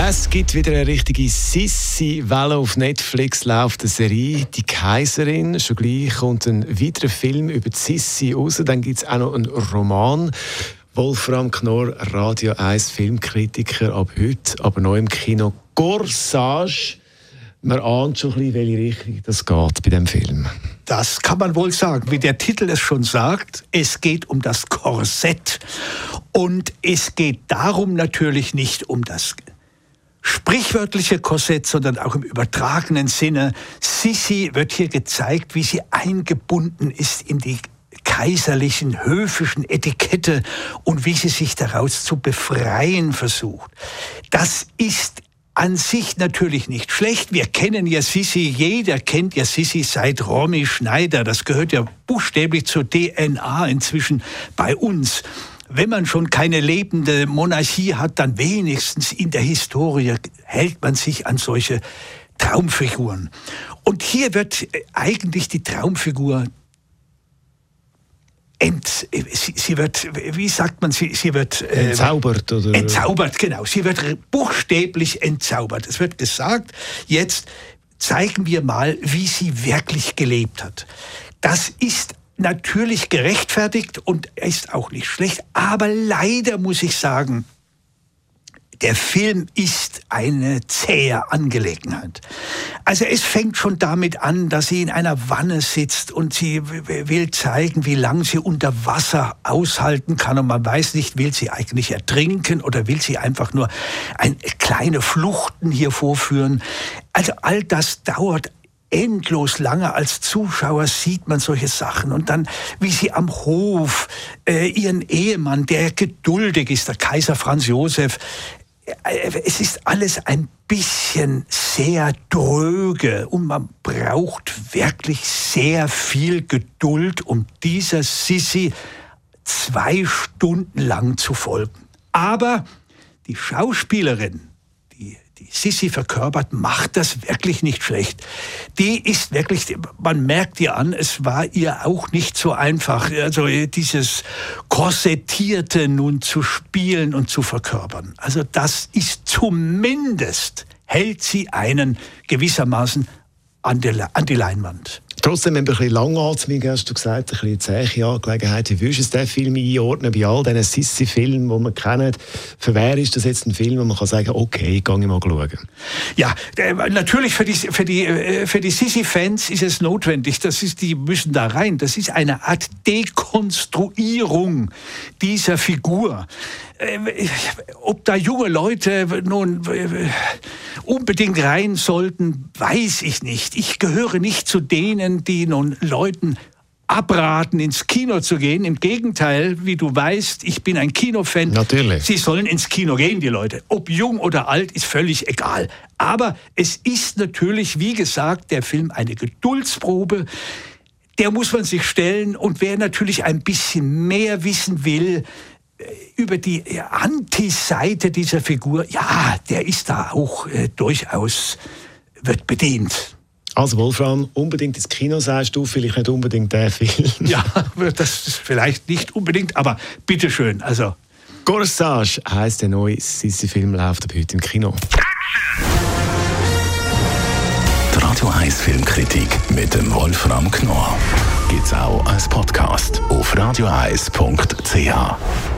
Es gibt wieder eine richtige Sissi-Welle auf Netflix, läuft eine Serie «Die Kaiserin». Schon gleich kommt ein weiterer Film über die Sissi raus. Dann gibt es auch noch einen Roman. Wolfram Knorr, Radio 1 Filmkritiker, ab heute, aber neu im Kino. Corsage. Man ahnt schon ein bisschen, welche Richtung das geht bei dem Film. Das kann man wohl sagen. Wie der Titel es schon sagt, es geht um das Korsett. Und es geht darum natürlich nicht um das sprichwörtliche Korsett, sondern auch im übertragenen Sinne. Sissi wird hier gezeigt, wie sie eingebunden ist in die kaiserlichen, höfischen Etikette und wie sie sich daraus zu befreien versucht. Das ist an sich natürlich nicht schlecht. Wir kennen ja Sissi, jeder kennt ja Sissi seit Romy Schneider. Das gehört ja buchstäblich zur DNA inzwischen bei uns wenn man schon keine lebende Monarchie hat, dann wenigstens in der Historie hält man sich an solche Traumfiguren. Und hier wird eigentlich die Traumfigur ent, sie, sie, wird, wie sagt man, sie, sie wird äh, entzaubert oder entzaubert, genau. Sie wird buchstäblich entzaubert. Es wird gesagt, jetzt zeigen wir mal, wie sie wirklich gelebt hat. Das ist natürlich gerechtfertigt und ist auch nicht schlecht, aber leider muss ich sagen, der Film ist eine zähe Angelegenheit. Also es fängt schon damit an, dass sie in einer Wanne sitzt und sie will zeigen, wie lange sie unter Wasser aushalten kann und man weiß nicht, will sie eigentlich ertrinken oder will sie einfach nur ein, kleine Fluchten hier vorführen. Also all das dauert endlos lange als Zuschauer sieht man solche Sachen und dann, wie sie am Hof äh, ihren Ehemann, der geduldig ist, der Kaiser Franz Josef, äh, es ist alles ein bisschen sehr dröge und man braucht wirklich sehr viel Geduld, um dieser Sissi zwei Stunden lang zu folgen. Aber die Schauspielerin, die Sissi verkörpert, macht das wirklich nicht schlecht. Die ist wirklich, man merkt ihr an, es war ihr auch nicht so einfach, also dieses Korsettierte nun zu spielen und zu verkörpern. Also das ist zumindest, hält sie einen gewissermaßen an die, an die Leinwand. Trotzdem, ein bisschen langatmig, hast du gesagt, ein bisschen zähe Angelegenheit. Wie würdest du den Film einordnen bei all diesen Sissi-Filmen, die man kennt? Für wer ist das jetzt ein Film, wo man kann sagen okay, gehe ich mal schauen? Ja, natürlich für die, für die, äh, für die Sissi-Fans ist es notwendig. Das ist, die müssen da rein. Das ist eine Art Dekonstruierung dieser Figur. Äh, ob da junge Leute nun äh, unbedingt rein sollten, weiß ich nicht. Ich gehöre nicht zu denen, die nun Leuten abraten, ins Kino zu gehen. Im Gegenteil, wie du weißt, ich bin ein Kinofan. Natürlich. Sie sollen ins Kino gehen, die Leute. Ob jung oder alt, ist völlig egal. Aber es ist natürlich, wie gesagt, der Film eine Geduldsprobe. Der muss man sich stellen. Und wer natürlich ein bisschen mehr wissen will, über die Anti-Seite dieser Figur, ja, der ist da auch äh, durchaus, wird bedient. Also Wolfram, unbedingt ins Kino sagst du, vielleicht nicht unbedingt der Film. Ja, das ist vielleicht nicht unbedingt, aber bitteschön, also. Corsage heisst der neue Sissi-Film, läuft ab heute im Kino. Die Radio 1 Filmkritik mit dem Wolfram Knorr gibt es auch als Podcast auf radioeis.ch.